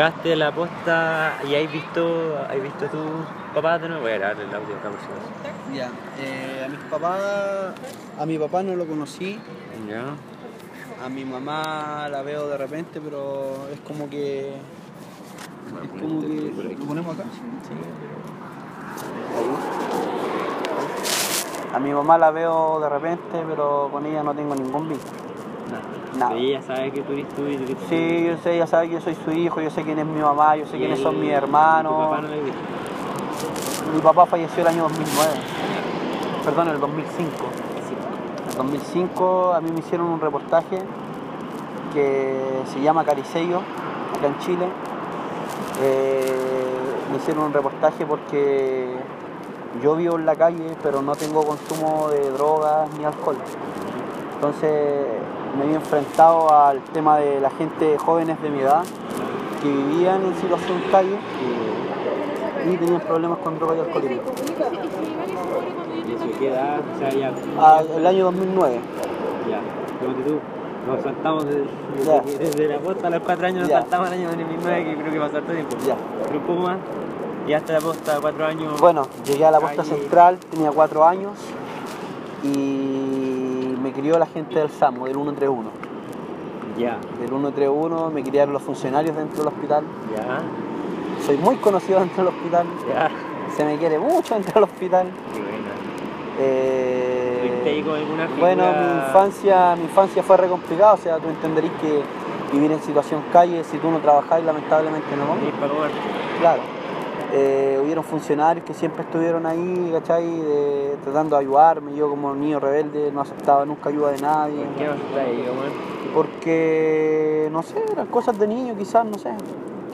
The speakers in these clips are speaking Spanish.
Llegaste a la posta y has visto, has visto tu papá de nuevo. Voy a grabar el audio acá por. Ya, eh, a mis papás, a mi papá no lo conocí, Ya. a mi mamá la veo de repente, pero es como que, es como que, ¿lo ponemos acá? A mi mamá la veo de repente, pero con ella no tengo ningún vínculo. Nada. Pero ella sabe que tú eres tú y tú eres tú. Sí, yo sé, ella sabe que yo soy su hijo, yo sé quién es mi mamá, yo sé quiénes el- son mis ¿Tu hermanos. papá no le viste? Mi papá falleció el año 2009, perdón, el 2005. En 2005 a mí me hicieron un reportaje que se llama Caricello, acá en Chile. Eh, me hicieron un reportaje porque yo vivo en la calle, pero no tengo consumo de drogas ni alcohol. Entonces me vi enfrentado al tema de la gente jóvenes de mi edad que vivían en situación calle y tenían problemas con droga y alcoholismo. ¿Y qué edad? O sea, ya. Ah, el año 2009. Ya. Tú. Nos saltamos desde, Ya. desde, desde la posta a los 4 años, nos Ya. saltamos al año 2009, que creo que pasó harto tiempo. Ya. Pero un poco más. Y hasta la posta 4 años. Bueno, llegué a la posta Calle. central, tenía cuatro años y crió la gente del SAMU, del 131. Ya. Del 131 me criaron los funcionarios dentro del hospital. Ya. Soy muy conocido dentro del hospital. Ya. Se me quiere mucho dentro del hospital. Qué buena. Eh, bueno, mi infancia, mi infancia fue re complicada, o sea, tú entenderéis que vivir en situación calle, si tú no trabajáis, lamentablemente no comes. Claro. Eh, hubieron funcionarios que siempre estuvieron ahí, ¿cachai? De- tratando de ayudarme. Yo como niño rebelde no aceptaba nunca ayuda de nadie. ¿Por qué no ahí? Porque, no sé, eran cosas de niño quizás, no sé.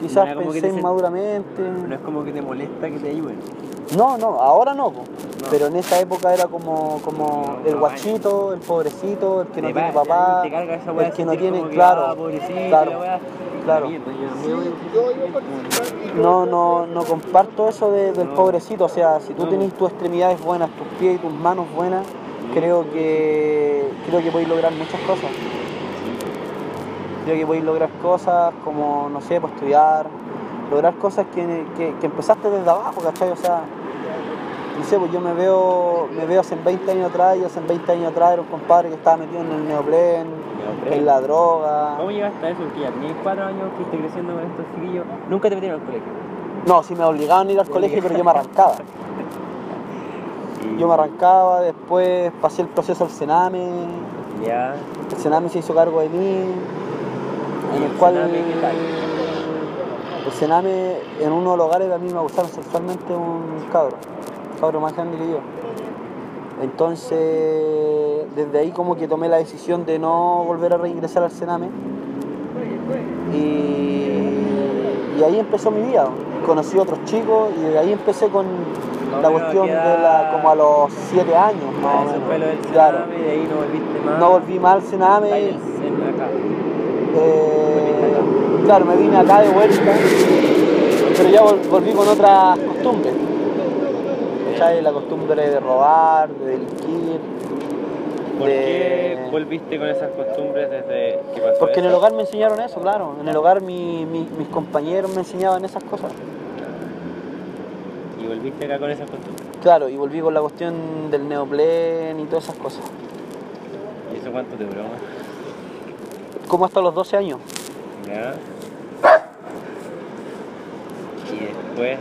Quizás pensé inmaduramente. No es como que te molesta que te ayuden. No, no, ahora no, po. No. pero en esa época era como, como No, el no, guachito, el pobrecito, el que no tiene va- papá, el que no tiene, que, claro, ah, claro, la weá. claro. Mierda, yo- No, no, no comparto eso de- del pobrecito, o sea, si tú tenés tus extremidades buenas, tus pies y tus manos buenas, creo que creo que podéis lograr muchas cosas. Creo que podéis lograr cosas como, no sé, pues estudiar, lograr cosas que, que- que empezaste desde abajo, ¿cachai? O sea, no sé, pues yo me veo, me veo hace 20 años atrás, y hace 20 años atrás era un compadre que estaba metido en el Neoplen. en la droga. ¿Cómo llegaste a eso? Porque ya tenías cuatro años, fuiste creciendo con estos chiquillos. Nunca te metieron al colegio. No, sí me obligaban a ir al colegio, pero yo me arrancaba. Yo me arrancaba, después pasé el proceso al Sename, Ya. el Sename se hizo cargo de mí, en el cual Sename qué tal? el Sename en uno de los hogares a mí me abusaron sexualmente un cabro, cabro más grande que yo. Entonces, desde ahí como que tomé la decisión de no volver a reingresar al Sename. Y, y ahí empezó mi vida. Conocí a otros chicos y de ahí empecé con la cuestión ¿a de la, como a los 7 años. más Ah, o eso menos. fue lo del Claro. Y de ahí no volviste más. No volví más al Sename. Acá. Eh, claro, me vine acá de vuelta, pero ya vol- volví con otras costumbres. ¿Cachai? La costumbre de robar, de delinquir. ¿Por de- qué volviste con esas costumbres desde que pasó Porque en el hogar me enseñaron eso, claro. En el hogar mi- mi- mis compañeros me enseñaban esas cosas. Y volviste acá con esas costumbres. Claro, y volví con la cuestión del neoplen y todas esas cosas. ¿Y eso cuánto te duró? Como hasta los 12 años. Ya. Y después.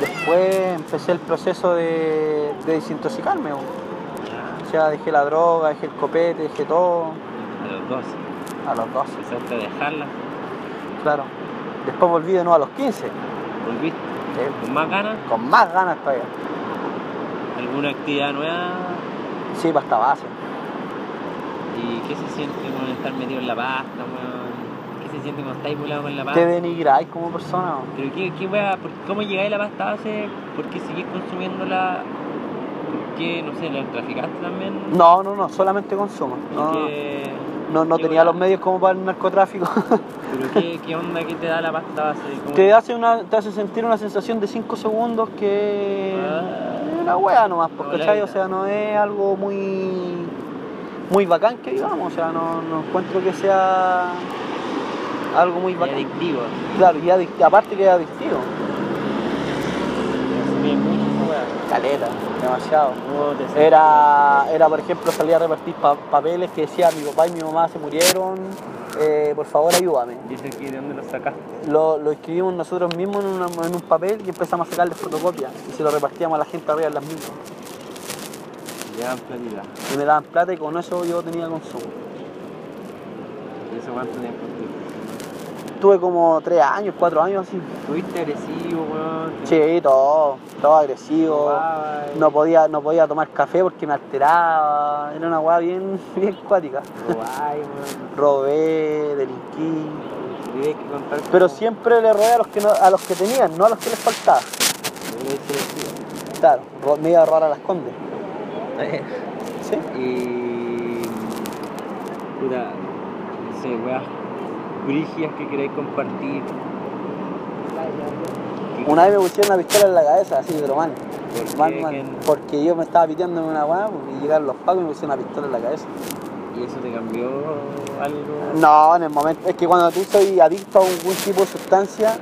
Después empecé el proceso de, de desintoxicarme. O sea, dejé la droga, dejé el copete, dejé todo A los 12. a los 12. Empezaste a dejarla. Claro. Después volví de nuevo a los 15. Volviste. ¿Con más ganas? con más ganas todavía. ¿Alguna actividad nueva? Sí, para esta base. ¿Y qué se siente con estar metido en la pasta, weón? ¿Qué se siente cuando estáis volado con la pasta? Te denigráis como persona. ¿Pero qué, qué? ¿Por- ¿Cómo llegáis a la pasta base? ¿Por qué seguís consumiéndola? ¿Por qué, no sé, la traficaste también? No, no, no, solamente consumo. ¿Y No, qué- no, tenía los medios como para el narcotráfico. ¿Pero qué, qué onda que te da la pasta base? ¿Cómo- te, hace una, te hace sentir una sensación de 5 segundos que Ah. es una wea nomás, pues, No, O sea, no es algo muy muy bacán que digamos, o sea, no, no encuentro que sea algo muy Y bacán. adictivo. Claro, y adic- aparte que es adictivo. Caleta, demasiado. No. Era, era, por ejemplo, salía a repartir pa- papeles que decía mi papá y mi mamá se murieron, eh, por favor ayúdame. Dice que de dónde lo sacaste. Lo, lo escribimos nosotros mismos en, una- en un papel y empezamos a sacarle fotocopias y se lo repartíamos a la gente arriba en las mismas. Ya en platita. Y me daban plata y con eso yo tenía consumo. ¿Y eso cuánto tiempo estuvo? Tuve como tres años, cuatro años así. ¿Estuviste agresivo, weón? Sí, todo, todo agresivo. No podía, no podía tomar café porque me alteraba. Era una weá bien, bien cuática. Robé, delinquí. Tienes que contar Pero cómo- siempre le robé a los que no- a los que tenían, no a los que les faltaba. Claro, ro- me iba a robar a las condes. ¿Sí? Y. Puta. No sé, weas brígidas que queréis compartir. Una vez me pusieron una pistola en la cabeza, así, pero mal. ¿Por. Porque yo me estaba piteando en una weá y llegaron los pagos y me pusieron una pistola en la cabeza. ¿Y eso te cambió algo? No, en el momento. Es que cuando tú soy adicto a algún tipo de sustancia,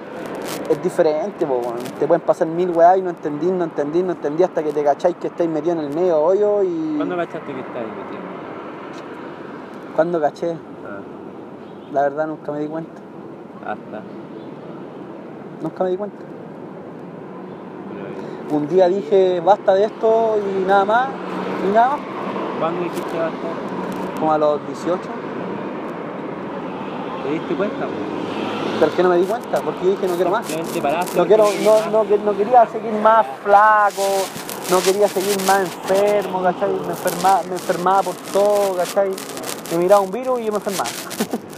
es diferente, po, weón. Te pueden pasar mil weá y no entendí, no entendí, no entendí hasta que te cacháis que estáis metido en el medio hoyo y. ¿Cuándo cachaste que estabas metido? ¿Cuándo caché? La verdad nunca me di cuenta. hasta. Nunca me di cuenta. Pero, Un día dije basta de esto y nada más, y nada más. ¿Cuándo dijiste basta? Como a los 18. ¿Te diste cuenta? po? Pero es que no me di cuenta, porque dije no quiero más. No, quiero, no, no, no quería seguir más flaco, no quería seguir más enfermo, ¿cachai? Me enfermaba, me enfermaba por todo, ¿cachai? Me miraba un virus y yo me enfermaba.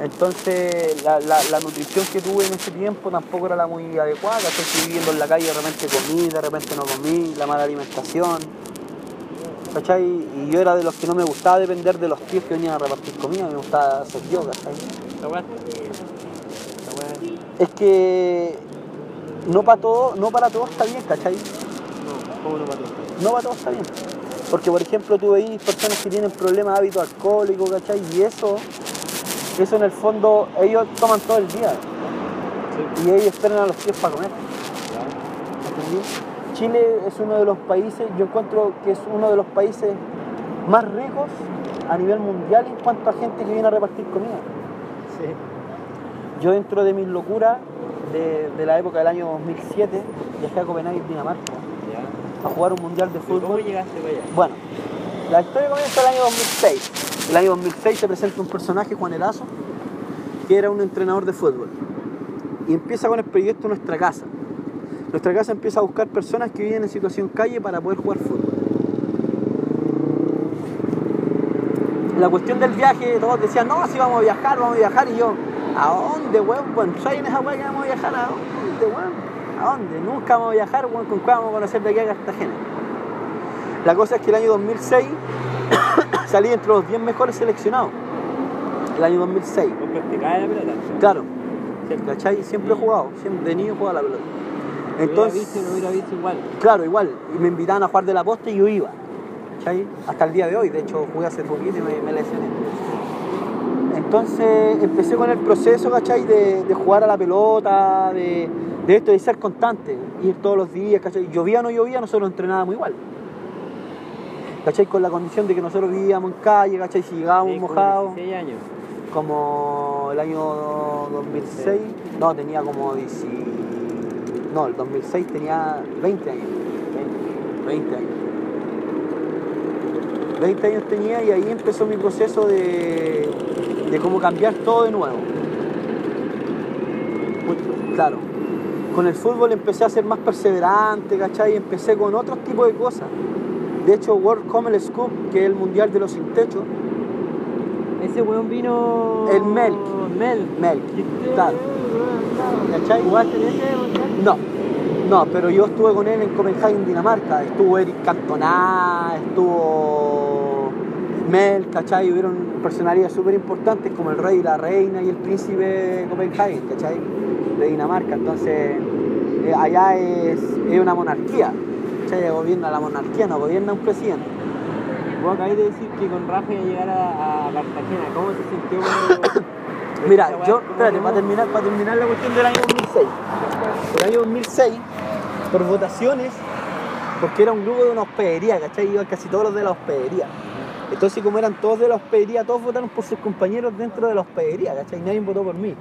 Entonces la, la, la nutrición que tuve en ese tiempo tampoco era la muy adecuada. Estoy viviendo en la calle, de repente comí, de repente no comí, la mala alimentación. ¿Cachai? Y yo era de los que no me gustaba depender de los tíos que venían a repartir comida, me gustaba ser yo, ¿cachai? Es que no para todo, no para todo está bien, ¿cachai? No, ¿cómo no mató? No para todo está bien. Porque por ejemplo tú veis personas que tienen problemas de hábito alcohólico, ¿cachai? Y eso, eso en el fondo, ellos toman todo el día. Sí. Y ellos esperan a los tíos para comer. ¿entendí? Chile es uno de los países, yo encuentro que es uno de los países más ricos a nivel mundial en cuanto a gente que viene a repartir comida. Sí. Yo dentro de mis locuras de, de la época del año 2007 viajé a Copenhague, Dinamarca. A jugar un mundial de ¿Y ¿Cómo fútbol. llegaste para allá? Bueno, la historia comienza el año 2006. El año 2006 se presenta un personaje, Juan Erazo, que era un entrenador de fútbol. Y empieza con el proyecto Nuestra Casa. Nuestra Casa empieza a buscar personas que viven en situación calle para poder jugar fútbol. La cuestión del viaje, todos decían, no, si vamos a viajar, vamos a viajar. Y yo, ¿a dónde, weón? Bueno, ¿saben esa weá que vamos a viajar? ¿A dónde, weón? ¿A dónde? Nunca vamos a viajar, weón, ¿con cuál vamos a conocer de aquí a Cartagena? La cosa es que el año 2006 salí entre los 10 mejores seleccionados. El año 2006. ¿Vos practicabas la pelota? Claro, ¿Cierto? ¿cachai? Siempre he jugado, siempre de niño he jugado a la pelota. Entonces, Entonces, visto, no hubiera visto igual. claro, igual, y me invitaban a jugar de la posta y yo iba. ¿Cachai? Hasta el día de hoy, de hecho jugué hace poquito y me, me lesioné. Entonces empecé con el proceso, ¿cachai? De, de jugar a la pelota, de, de esto, de ser constante, ir todos los días, ¿cachai? Llovía o no llovía, nosotros entrenábamos igual. ¿Cachai? Con la condición de que nosotros vivíamos en calle, ¿cachai? Si llegábamos mojados, 16 años. como el año 2006, no, tenía como 10, no, el 2006 tenía 20 años. 20 años. 20 años tenía y ahí empezó mi proceso de, de cómo cambiar todo de nuevo. Muy- Claro. Con el fútbol empecé a ser más perseverante, ¿cachai? Empecé con otros tipos de cosas. De hecho, World Comel Scoop, que es el mundial de los sin techo, Ese weón vino. El Melk. Mel. Mel, claro. ¿Cachai? ¿Jugaste en ese mundial? No, no, pero yo estuve con él en Copenhague, Dinamarca. Estuvo Eric Cantona, estuvo Mel, ¿cachai? Hubieron personalidades súper importantes como el rey, la reina y el príncipe de Copenhague, ¿cachai? De Dinamarca. Entonces, eh, allá es, es una monarquía, ¿cachai? Gobierna la monarquía, no gobierna un presidente. Vos acabáis de decir que con Rafa iba a llegar a, a Cartagena, ¿cómo se sintió cuando... Mira, yo, espérate, para terminar, para terminar la cuestión del año 2006. El año 2006, por votaciones, porque era un grupo de una hospedería, ¿cachai? Iban casi todos los de la hospedería. Entonces, como eran todos de la hospedería, todos votaron por sus compañeros dentro de la hospedería, ¿cachai? Nadie votó por mí.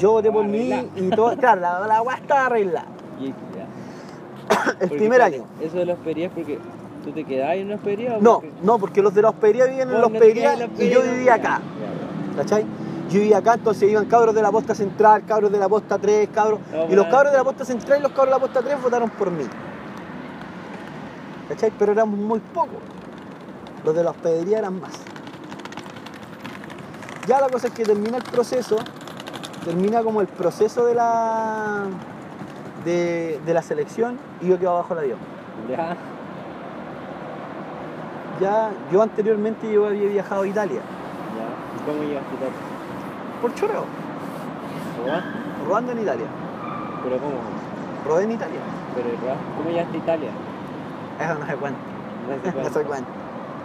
Yo voté por mí y todo, claro, la, la weá estaba arreglada. Y- ya. El Porque, primer año. ¿Eso de la hospedería es porque tú te quedabas en una hospedería o No, porque- no, porque los de la hospedería vivían en la no hospedería la y yo vivía ya, acá. ya. ¿Cachai? Yo vivía acá, entonces iban cabros de la posta central, cabros de la posta 3, cabros. No, y los cabros de la posta central y los cabros de la posta 3 votaron por mí. ¿Cachai? Pero éramos muy pocos. Los de la hospedería eran más. Ya la cosa es que termina el proceso, termina como el proceso de la de, de la selección y yo quedo abajo del avión. Ya. Ya, yo anteriormente yo había viajado a Italia, Ya. ¿Y cómo llegaste tarde? por choreo, ¿Robaste? robando en Italia. ¿Pero cómo? Robé en Italia. ¿Pero? ¿Cómo llegaste a Italia? Eso no se cuenta. No sé No cuándo. se cuenta.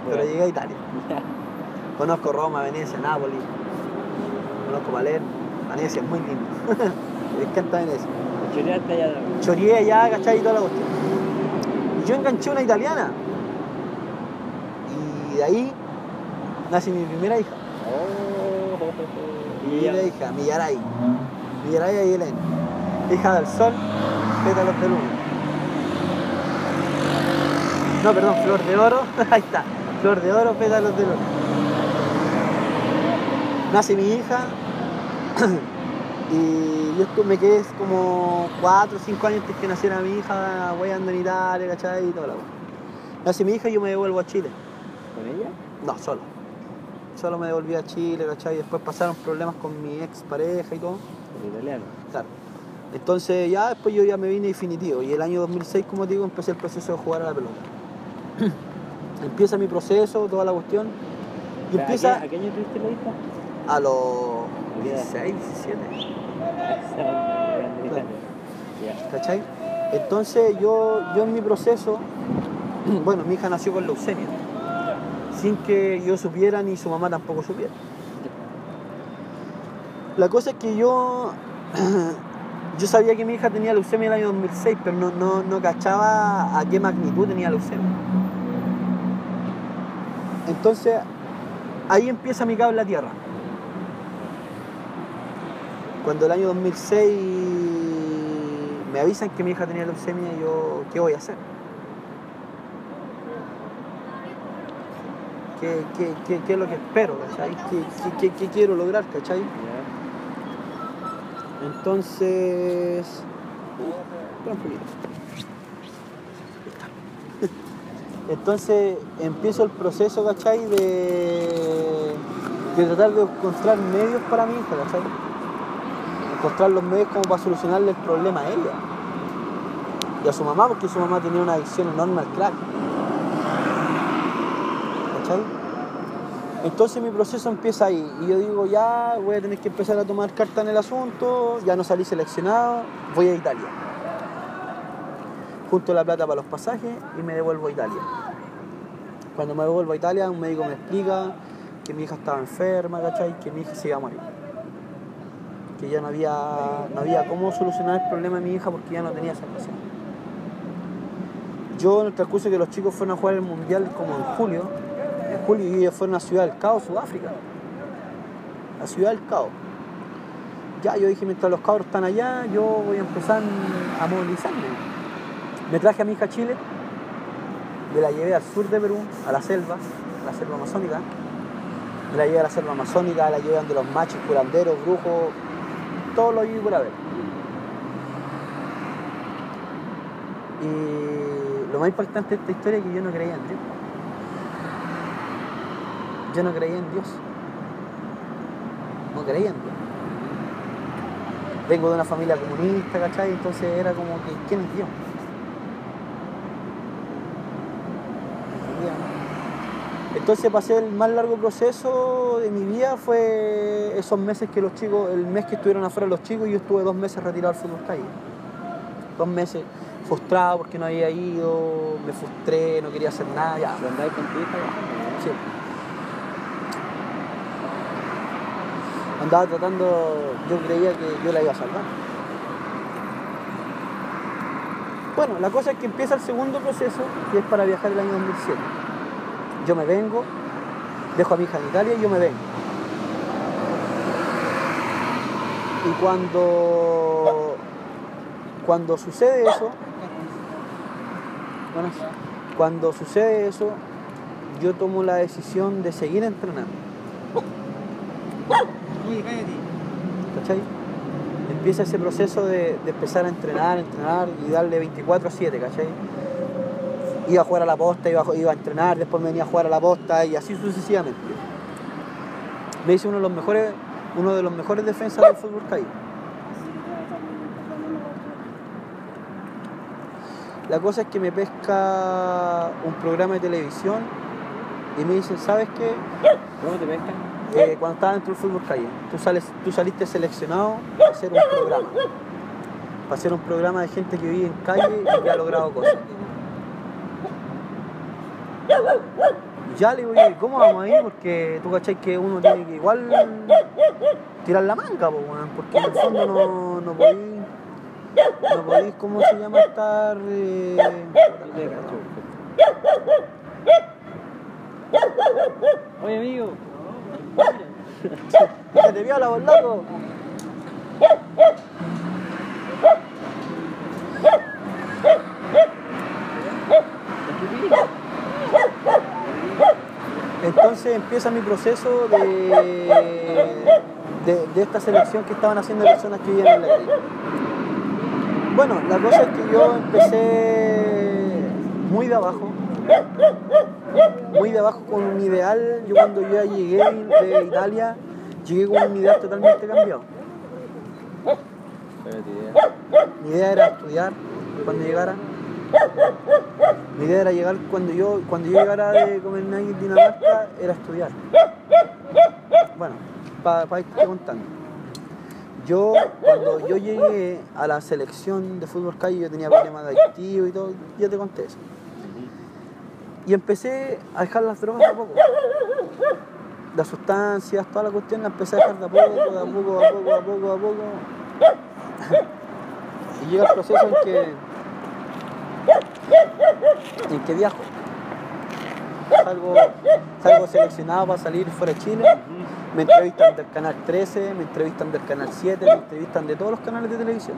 Pero Bueno. llegué a Italia. Conozco Roma, Venecia, Nápoles. Conozco Palermo. Venecia es muy lindo. Me encanta Venecia. Choreaste allá. Chorié allá, ¿cachai? Y toda la cuestión. Y yo enganché una italiana. Y de ahí nace mi primera hija. Oh. Mi primera hija, Millaray. Millaray y Elena. Hija del sol, pétalos de luna. No, perdón, flor de oro. Ahí está. Flor de oro, pétalos de luna. Nace mi hija. y yo me quedé como 4 o 5 años antes que naciera mi hija, ando en Italia, ¿cachai? Y toda la wea. Nace mi hija y yo me devuelvo a Chile. ¿Con ella? No, solo. Solo me devolví a Chile, ¿cachai? Y después pasaron problemas con mi ex pareja y todo. Con italiano. Claro. Entonces ya después yo ya me vine definitivo. Y el año 2006, como digo, empecé el proceso de jugar a la pelota. empieza mi proceso, toda la cuestión. Y ¿A empieza qué- ¿A qué año tuviste la hija? a los ¿A qué edad? 16, 17. Grande Italia. Ya. ¿Cachai? Entonces yo, yo en mi proceso, bueno, mi hija nació con leucemia. Sin que yo supiera ni su mamá tampoco supiera. La cosa es que yo, yo sabía que mi hija tenía leucemia el año 2006, pero no, no, no cachaba a qué magnitud tenía leucemia. Entonces, ahí empieza mi cable a tierra. Cuando el año 2006 me avisan que mi hija tenía leucemia, yo, ¿qué voy a hacer? ¿Qué, es lo que espero, cachai? ¿Qué, quiero lograr, cachai? Entonces. Espera un poquito. Entonces empiezo el proceso, ¿cachai? De, de tratar de encontrar medios para mi hija, ¿cachai? Encontrar los medios como para solucionarle el problema a ella. Y a su mamá, porque su mamá tenía una adicción enorme al crack. ¿Cachai? Entonces mi proceso empieza ahí y yo digo, ya voy a tener que empezar a tomar carta en el asunto, ya no salí seleccionado, voy a Italia. Junto la plata para los pasajes y me devuelvo a Italia. Cuando me devuelvo a Italia, un médico me explica que mi hija estaba enferma, ¿cachai? Que mi hija se iba a morir. Que ya no había, no había cómo solucionar el problema de mi hija porque ya no tenía salvación. Yo en el transcurso que los chicos fueron a jugar el mundial como en julio, en julio y ellos fueron a Ciudad del Cabo, Sudáfrica. A Ciudad del Cabo. Ya yo dije, mientras los cabros están allá, yo voy a empezar a movilizarme. Me traje a mi hija a Chile, me la llevé al sur de Perú, a la selva, a la selva amazónica. Me la llevé a la selva amazónica, la llevé donde los machos, curanderos, brujos, todo lo viví por haber. Y lo más importante de esta historia es que yo no creía en Dios. Yo no creía en Dios. No creía en Dios. Vengo de una familia comunista, ¿cachai? Entonces era como que, ¿quién es Dios? ¿Entendía, no? Entonces pasé el más largo proceso de mi vida fue esos meses que los chicos, el mes que estuvieron afuera los chicos y yo estuve dos meses retirado del fútbol calle. Dos meses frustrado porque no había ido, me frustré, no quería hacer nada, ya. Sí. andaba tratando, yo creía que yo la iba a salvar. Bueno, la cosa es que empieza el segundo proceso, que es para viajar el año 2007. Yo me vengo, dejo a mi hija en Italia y yo me vengo. Y cuando, cuando sucede eso, cuando sucede eso, yo tomo la decisión de seguir entrenando. ¿Cachai? Empieza ese proceso de, de empezar a entrenar, entrenar y darle 24 a 7, ¿cachai? Iba a jugar a la posta, iba a, iba a entrenar, después me venía a jugar a la posta y así sucesivamente. Me hice uno de los mejores, uno de los mejores defensas del fútbol caído. La cosa es que me pesca un programa de televisión y me dicen, ¿sabes qué? ¿Cómo te pescan? Eh, cuando estaba dentro del fútbol calle, tú, sales, tú saliste seleccionado para hacer un programa. Para hacer un programa de gente que vive en calle y que ha logrado cosas. Ya le digo, "Oye, ¿cómo vamos a ir? Porque tú cachai que uno tiene que igual tirar la manga, porque en el fondo no, no podéis, no podéis, ¿cómo se llama? Estar... Oye, amigo. ¡Que te viola, vos loco! Empieza mi proceso de, de, esta selección que estaban haciendo personas que vivían en la calle. Bueno, la cosa es que yo empecé muy de abajo, muy de abajo con un ideal. Yo cuando yo ya llegué de Italia, llegué con un ideal totalmente cambiado. Mi idea era estudiar cuando llegara. Mi idea era llegar cuando yo, cuando yo llegara de Copenhague, Dinamarca, era estudiar. Bueno, para irte contando. Yo, cuando yo llegué a la selección de fútbol calle, yo tenía problemas de adictivo y todo, ya te conté eso. Y empecé a dejar las drogas de a poco. Las sustancias, toda la cuestión la empecé a dejar de a poco, de a poco, a poco, a poco, a poco. Y llega el proceso en que, en que viajo. Salgo, salgo seleccionado para salir fuera de Chile. Me entrevistan del canal 13, me entrevistan del canal 7, me entrevistan de todos los canales de televisión.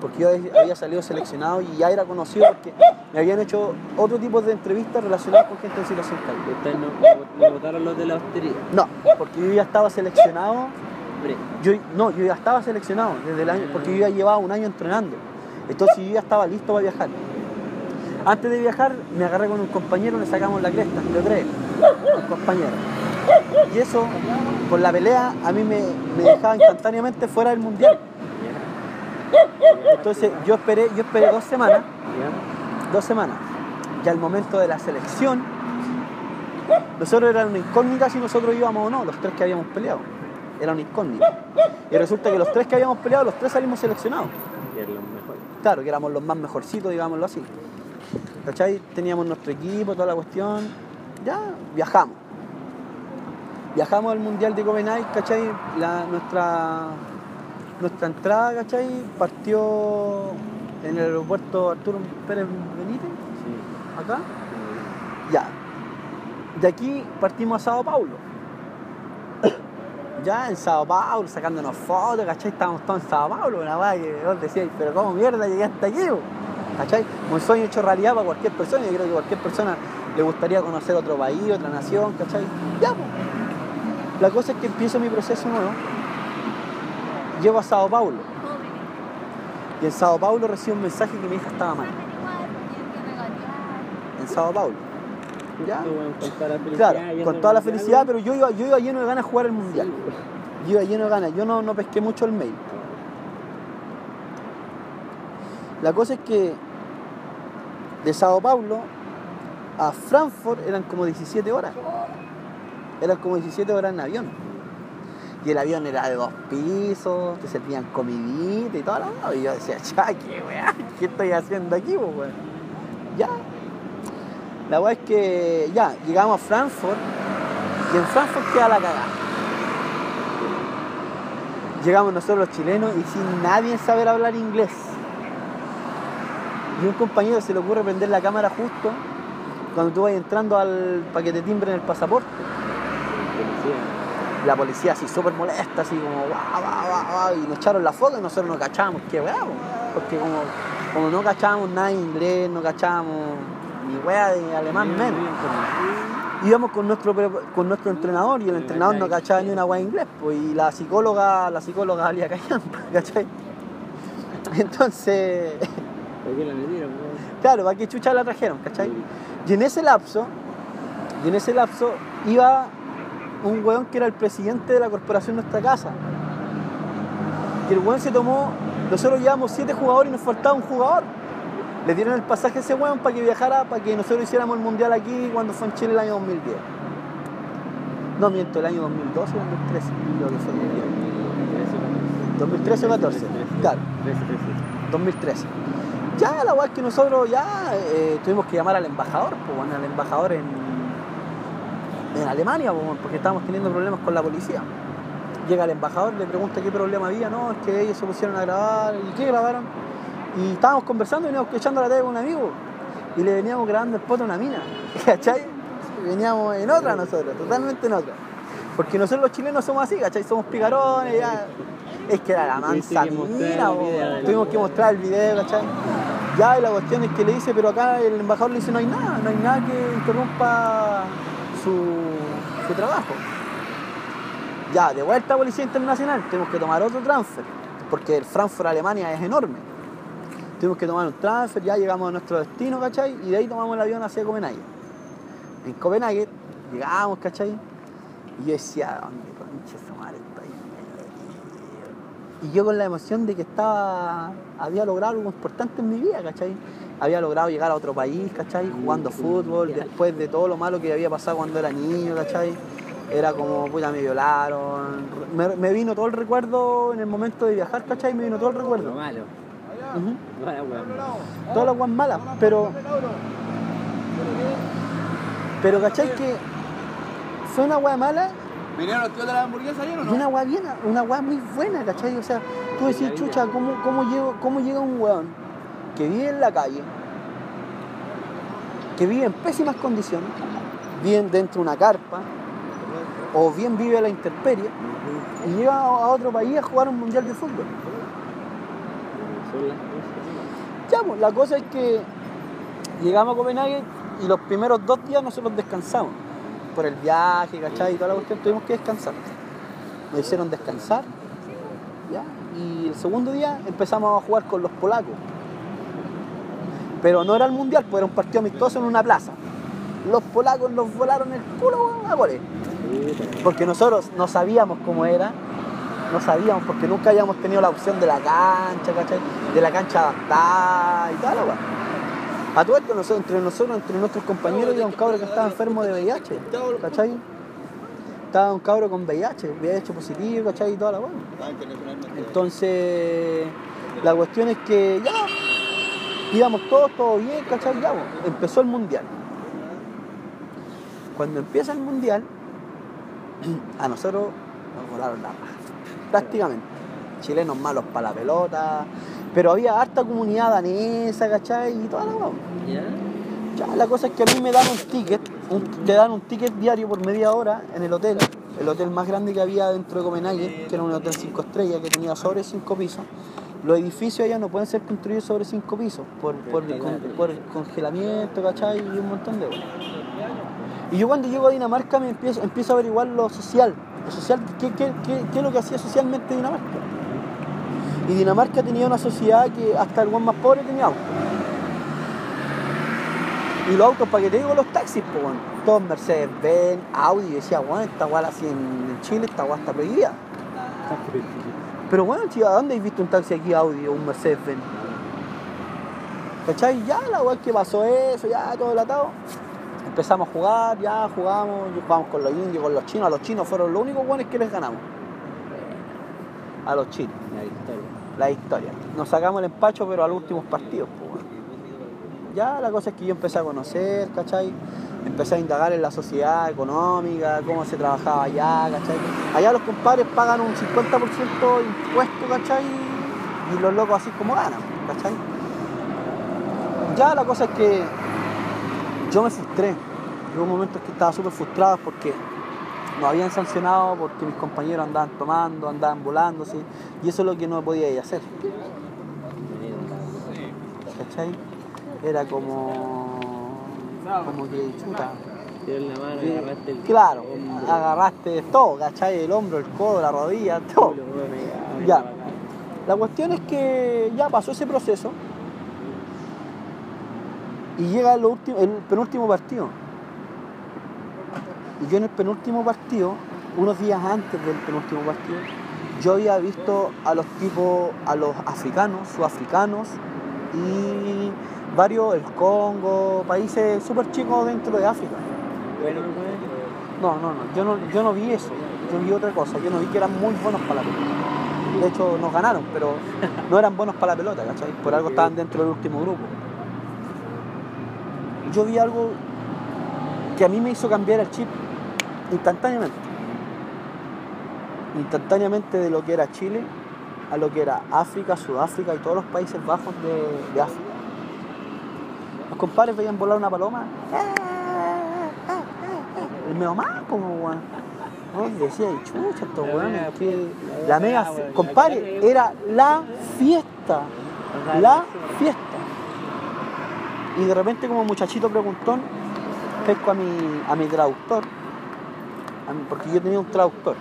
Porque yo había salido seleccionado y ya era conocido porque me habían hecho otro tipo de entrevistas relacionadas con gente en situación calle. Ustedes no, no votaron los de la hostería. No, porque yo ya estaba seleccionado yo, no, yo ya estaba seleccionado desde el año, porque yo ya llevaba un año entrenando. Entonces yo ya estaba listo para viajar. Antes de viajar me agarré con un compañero, le sacamos la cresta, de tres, un compañero. Y eso, con la pelea, a mí me, me dejaba instantáneamente fuera del mundial. Entonces yo esperé, yo esperé dos semanas, dos semanas. Ya al momento de la selección, nosotros era una incógnita si nosotros íbamos o no, los tres que habíamos peleado. Era una incógnita. Y resulta que los tres que habíamos peleado, los tres salimos seleccionados. Y eran los mejores. Claro, que éramos los más mejorcitos, digámoslo así. ¿Cachai? Teníamos nuestro equipo, toda la cuestión. Ya, viajamos. Viajamos al Mundial de Copenhague, ¿cachai? La, nuestra, nuestra entrada, ¿cachai? Partió en el aeropuerto Arturo Pérez Benítez, Sí. acá. Ya. De aquí partimos a Sao Paulo. Ya en Sao Paulo, sacándonos fotos, ¿cachai? Estábamos todos en Sao Paulo, una weá que vos decías, pero ¿cómo mierda llegué hasta aquí? bo?" ¿Cachai? Un sueño hecho realidad para cualquier persona. Yo creo que cualquier persona le gustaría conocer otro país, otra nación, ¿cachai? Ya, pues. La cosa es que empiezo mi proceso nuevo. Llego a Sao Paulo. Y en Sao Paulo recibo un mensaje que mi hija estaba mal. En Sao Paulo. ¿Ya? Claro, con toda la felicidad, pero yo iba, yo iba lleno de ganas de jugar el mundial. Yo iba lleno de ganas, yo no, no pesqué mucho el mail. La cosa es que de Sao Paulo a Frankfurt eran como 17 horas. Eran como 17 horas en avión. Y el avión era de dos pisos, te servían comidita y toda la. Y yo decía, ya, qué weá, ¿qué estoy haciendo aquí? Ya. La weá es que ya, llegamos a Frankfurt y en Frankfurt queda la cagada. Llegamos nosotros los chilenos y sin nadie saber hablar inglés. Y un compañero se le ocurre prender la cámara justo cuando tú vas entrando al paquete timbre en el pasaporte. La policía así súper molesta, así como guau, guau, guau, y nos echaron la foto y nosotros no cachábamos, qué weá, po. porque como, como no cachábamos nada de inglés, no cachábamos ni weá de alemán menos. Íbamos con nuestro con nuestro entrenador y el entrenador no cachaba ni una weá de inglés, pues, y la psicóloga, la psicóloga valía callampa, ¿cachai? Entonces, ¿Por qué la metieron? weón? claro, ¿para qué chucha la trajeron, cachai? Y en ese lapso, y en ese lapso iba un weón que era el presidente de la corporación Nuestra Casa. Y el weón se tomó, nosotros llevamos siete jugadores y nos faltaba un jugador. Le dieron el pasaje a ese weón para que viajara, para que nosotros hiciéramos el mundial aquí cuando fue en Chile el año 2010. No miento, el año 2012 o 2013, creo que fue el mundial. 2013 o 14, claro. 2013. Ya la weá es que nosotros ya eh, tuvimos que llamar al embajador, pues bueno, al embajador en, en Alemania, pues, porque estábamos teniendo problemas con la policía. Llega el embajador, le pregunta qué problema había, no, es que ellos se pusieron a grabar, ¿y qué grabaron? Y estábamos conversando, veníamos echando la tele con un amigo, y le veníamos grabando el poto a una mina, ¿cachai? Veníamos en otra nosotros, totalmente en otra. Porque nosotros los chilenos somos así, ¿cachai? Somos picarones, ya. Es que era la mansa mina, tuvimos que mostrar el video, ¿cachai? Ya, y la cuestión es que le dice, pero acá el embajador le dice, no hay nada, no hay nada que interrumpa su, su trabajo. Ya, de vuelta a Policía Internacional, tenemos que tomar otro transfer, porque el Frankfurt, Alemania, es enorme. Tuvimos que tomar un transfer, ya llegamos a nuestro destino, ¿cachai? Y de ahí tomamos el avión hacia Copenhague. En Copenhague llegamos, ¿cachai? Y yo decía, ¿dónde concha su madre estoy metido?". Y yo con la emoción de que estaba, había logrado algo importante en mi vida, ¿cachai? Había logrado llegar a otro país, ¿cachai? Jugando fútbol, después de todo lo malo que había pasado cuando era niño, ¿cachai? Era como, puta, me violaron. Me, me vino todo el recuerdo en el momento de viajar, ¿cachai? Me vino todo el recuerdo. malo. Todas las guas malas, pero. Pero cachai que fue una gua mala ¿Vinieron los tíos de la hamburguesa ayer o y no? una gua bien, una gua muy buena, cachai. O sea, tú decís, chucha, ¿cómo, cómo, llego- ¿cómo llega un weón que vive en la calle, que vive en pésimas condiciones, bien dentro de una carpa, o bien vive a la intemperie, y llega a otro país a jugar un mundial de fútbol? Ya, pues, la cosa es que llegamos a Copenhague y los primeros dos días nosotros descansamos. Por el viaje, ¿cachai? Y toda la cuestión tuvimos que descansar. Nos hicieron descansar, ¿ya? Y el segundo día empezamos a jugar con los polacos. Pero no era el mundial, pues era un partido amistoso en una plaza. Los polacos nos volaron el culo a goles. Porque nosotros no sabíamos cómo era, no sabíamos porque nunca habíamos tenido la opción de la cancha, ¿cachai? De la cancha adaptada y tal, weá. A todo esto, nosotros, entre nosotros, entre nuestros compañeros, había un cabro que estaba enfermo de VIH, ¿cachai? Estaba un cabro con VIH, VIH positivo, ¿cachai? Y toda la weá. Entonces, la cuestión es que ya, íbamos todos, todo bien, ¿cachai? Ya, empezó el mundial. Cuando empieza el mundial, a nosotros nos volaron la raja, prácticamente. Chilenos malos para la pelota, pero había harta comunidad danesa, ¿cachai? Y toda la. ¿Ya? La cosa es que a mí me dan un ticket, un- te dan un ticket diario por media hora en el hotel, el hotel más grande que había dentro de Copenhague, que era un hotel 5 estrellas que tenía sobre 5 pisos. Los edificios allá no pueden ser construidos sobre 5 pisos por, por, el con- por el congelamiento, ¿cachai? Y un montón de cosas. Y yo cuando llego a Dinamarca me empiezo, empiezo a averiguar lo social, lo social ¿qué, qué, qué- qué es lo que hacía socialmente Dinamarca? Y Dinamarca tenía una sociedad que hasta el buen más pobre tenía auto. Y los autos, ¿para qué te digo los taxis? Pues, bueno, todos Mercedes-Benz, Audi. Y decía, bueno, esta guay así en, Chile, esta guay está prohibida. Pero bueno, tío, ¿a dónde has visto un taxi aquí Audi o un Mercedes-Benz? ¿Cachai? Ya la guay que pasó eso, ya todo el atado. Empezamos a jugar, ya jugamos, jugamos con los indios, con los chinos. A los chinos fueron los únicos buenos que les ganamos. A los chinos La historia. La historia. Nos sacamos el empacho, pero a los últimos partidos. pues. Ya la cosa es que yo empecé a conocer, ¿cachai? Empecé a indagar en la sociedad económica, cómo se trabajaba allá, ¿cachai? Allá los compadres pagan un 50% de impuesto, ¿cachai? Y los locos así como ganan, ¿cachai? Ya la cosa es que yo me frustré. Hubo momentos que estaba súper frustrado porque nos habían sancionado porque mis compañeros andaban tomando, andaban volándose, y eso es lo que no podía ir a hacer. ¿Cachai? Era como. como que chuta. La mano y agarraste el. Claro, hombro, agarraste todo, ¿cachai? El hombro, el codo, la rodilla, todo. Ya. La cuestión es que ya pasó ese proceso y llega el, último, el penúltimo partido. Y yo en el penúltimo partido, unos días antes del penúltimo partido, yo había visto a los tipos, a los africanos, sudafricanos y varios, el Congo, países súper chicos dentro de África. No, no, no, yo no, yo no vi eso, yo vi otra cosa, yo no vi que eran muy buenos para la pelota. De hecho, nos ganaron, pero no eran buenos para la pelota, ¿cachai? Por algo estaban dentro del último grupo. Yo vi algo que a mí me hizo cambiar el chip instantáneamente. Instantáneamente de lo que era Chile a lo que era África, Sudáfrica y todos los Países Bajos de, de África. Los compadres veían volar una paloma. El medio más, como weón. No, y decía, y chucha, estos weones, la mega compadre, era la fiesta. La fiesta. Y de repente como muchachito preguntón, pesco a mi, a mi traductor, porque yo tenía un traductor,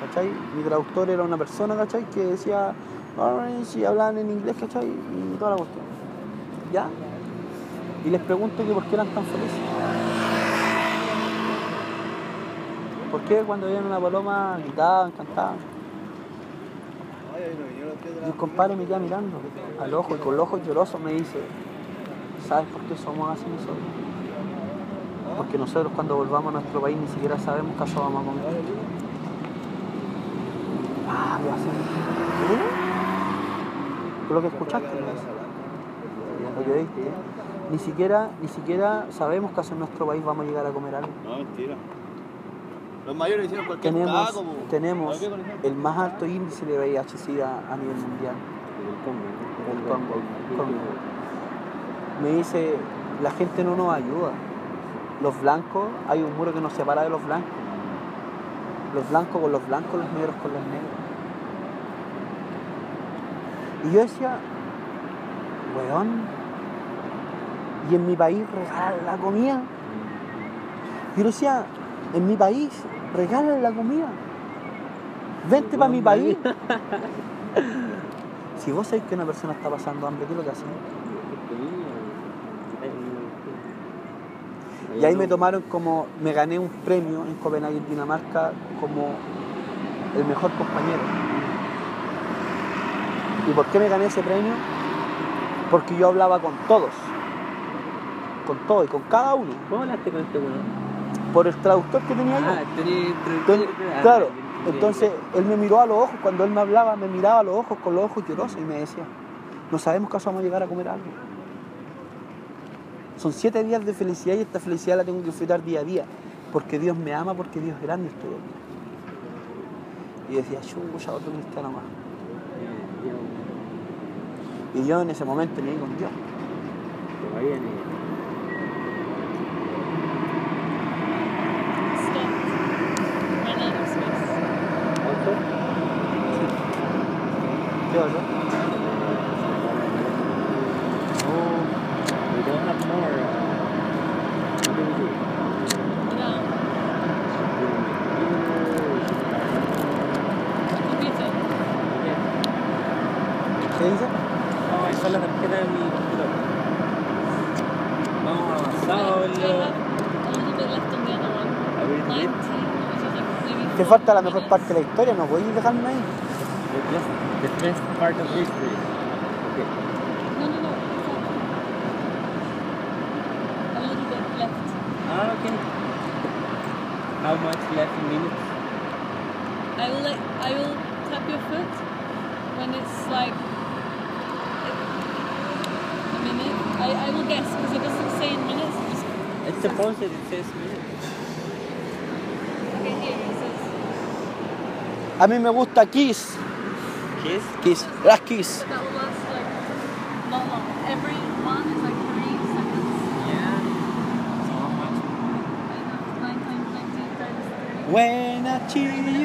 ¿cachai? Mi traductor era una persona, ¿cachai? Que decía, y hablaban en inglés, ¿cachai? Y toda la cuestión. ¿Ya? Y les pregunto que por qué eran tan felices. ¿Por qué cuando veían una paloma gritaban, cantaban? Y el compadre me queda mirando al ojo y con los ojos llorosos me dice, ¿sabes por qué somos así nosotros? Porque nosotros cuando volvamos a nuestro país ni siquiera sabemos qué vamos a comer. Ah. ¿Eh? Fue lo que escuchaste. Lo que oíste. Ni siquiera, ni siquiera sabemos qué en nuestro país vamos a llegar a comer algo. No, mentira. Los mayores hicieron cualquier Tenemos, taco, tenemos el más alto índice de VIH-Sida a nivel mundial. El Congo, Congo. Me dice, la gente no nos ayuda. Los blancos, hay un muro que nos separa de los blancos. Los blancos con los blancos, los negros con los negros. Y yo decía, weón, y en mi país regalan la comida. Y yo decía, en mi país regalan la comida. Vente para mi país. Si vos sabés que una persona está pasando hambre, ¿qué es lo que hacen? Y ahí me tomaron como, me gané un premio en Copenhague, Dinamarca, como el mejor compañero. ¿Y por qué me gané ese premio? Porque yo hablaba con todos, con todos y con cada uno, ¿Cómo hablaste con este weón? por el traductor que tenía yo. Ah, tenía Entonces, claro, entonces él me miró a los ojos, cuando él me hablaba, me miraba a los ojos con los ojos llorosos y me decía, no sabemos cuándo vamos a llegar a comer algo. Son siete días de felicidad y esta felicidad la tengo que disfrutar día a día, porque Dios me ama, porque Dios es grande aquí. Y decía, chucha, otro cristiano más. Y yo en ese momento me di con Dios. La mejor parte de la historia, no podéis dejarme ahí. The best, the best part of history. Okay. No, no, no. A little bit left. Ah, okay. How much left in minutes? I will like I will tap your foot when it's like a minute. I, I will guess because it doesn't say in minutes. It's supposed that it says okay, A mí me gusta Kiss. Kiss. Kiss. Las Kiss. But that will last like not long. Every one is like three seconds. Yeah. So much. I nineteen times three. When I you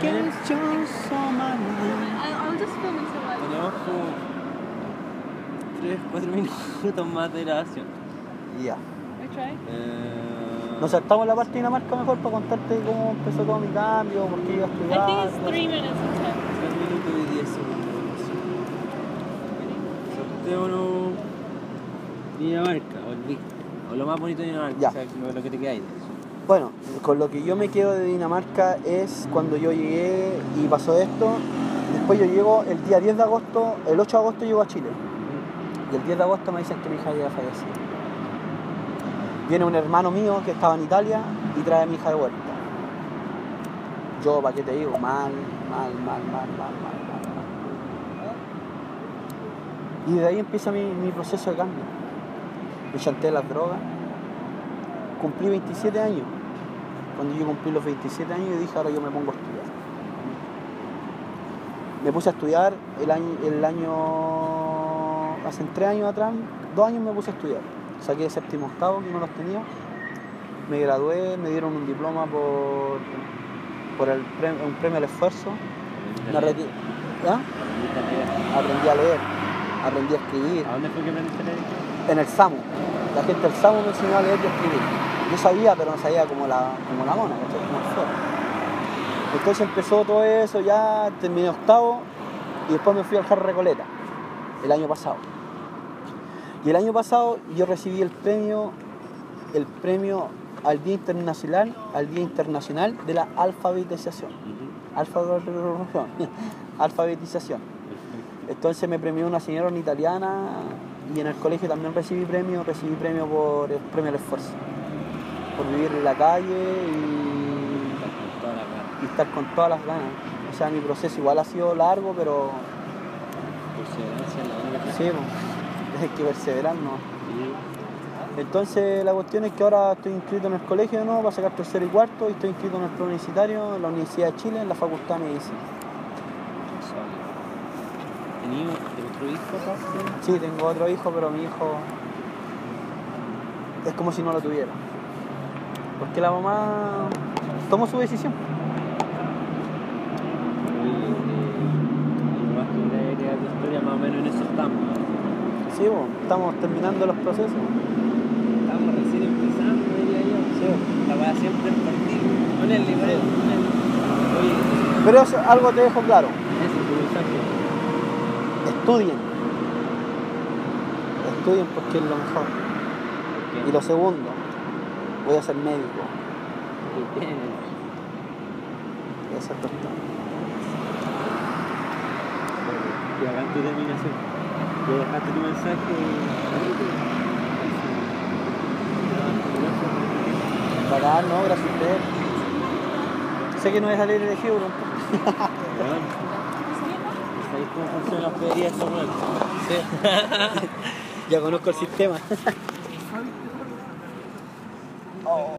get you so my mind. I, I'll just film until like. Tenemos como 3, 4 minutos más de grabación. Ya. I try. Eh, Nos saltamos la parte de Dinamarca mejor para contarte cómo empezó todo mi cambio, por qué iba a I estudiar. think it's three minutes and ten. 3 minutos y 10 segundos. Sorteémonos Dinamarca, o el Vic, o lo más bonito de Dinamarca, Ya. o sea, lo, lo que te queda ahí. Bueno, con lo que yo me quedo de Dinamarca es cuando yo llegué y pasó esto. Después yo llego el día 10 de agosto, el 8 de agosto llego a Chile. Y el 10 de agosto me dicen que mi hija había fallecido. Viene un hermano mío que estaba en Italia y trae a mi hija de vuelta. Yo, ¿para qué te digo? Mal, mal, mal, mal, mal, mal, mal. Y de ahí empieza mi, mi proceso de cambio. Me chanté las drogas. Cumplí 27 años. Cuando yo cumplí los 27 años, yo dije, ahora yo me pongo a estudiar. Me puse a estudiar el año, el año hace tres años atrás, dos años me puse a estudiar. Saqué séptimo octavo, que no los tenía. Me gradué, me dieron un diploma por, por el premio, un premio al esfuerzo. Reti- ¿Ah? Aprendí a leer, aprendí a escribir. ¿A dónde fue que aprendiste a leer? En el SAMU. La gente del SAMU me enseñó a leer y a escribir. Yo sabía, pero no sabía como la, como la mona, ¿cachai? Como el. Entonces empezó todo eso, ya terminé octavo y después me fui al Jarro Recoleta el año pasado. Y el año pasado yo recibí el premio, el premio al Día Internacional, al Día Internacional de la Alfabetización. Alfabetización. Alfabetización. Entonces me premió una señora una italiana y en el colegio también recibí premio, recibí premio por el premio al esfuerzo. Por vivir en la calle y, estar con todas las ganas. O sea, mi proceso igual ha sido largo, pero Perseverancia es la única sí, pues, hay que perseverar, ¿no? Sí. Entonces la cuestión es que ahora estoy inscrito en el colegio de nuevo para sacar tercero y cuarto y estoy inscrito en el preuniversitario en la Universidad de Chile en la Facultad de Medicina. ¿Tenías otro hijo? Sí, tengo otro hijo, pero mi hijo es como si no lo tuviera. Porque la mamá tomó su decisión. Más o menos en eso estamos. Sí, estamos terminando los procesos. Estamos recién empezando, diría yo. Sí. La weá siempre es partir. No en el. Oye, Pero eso, algo te dejo claro. eso. Estudien. Estudien porque es lo mejor. Y lo segundo, voy a ser médico. Bien. Voy a ser doctor. Y hagan tu terminación. Ya dejaste tu mensaje. Bacán, no, gracias a ustedes. Sé que no a salir elegido, pero un poco. ¿Sabéis cómo funcionan las pederías de Samuel? Ya conozco el sistema.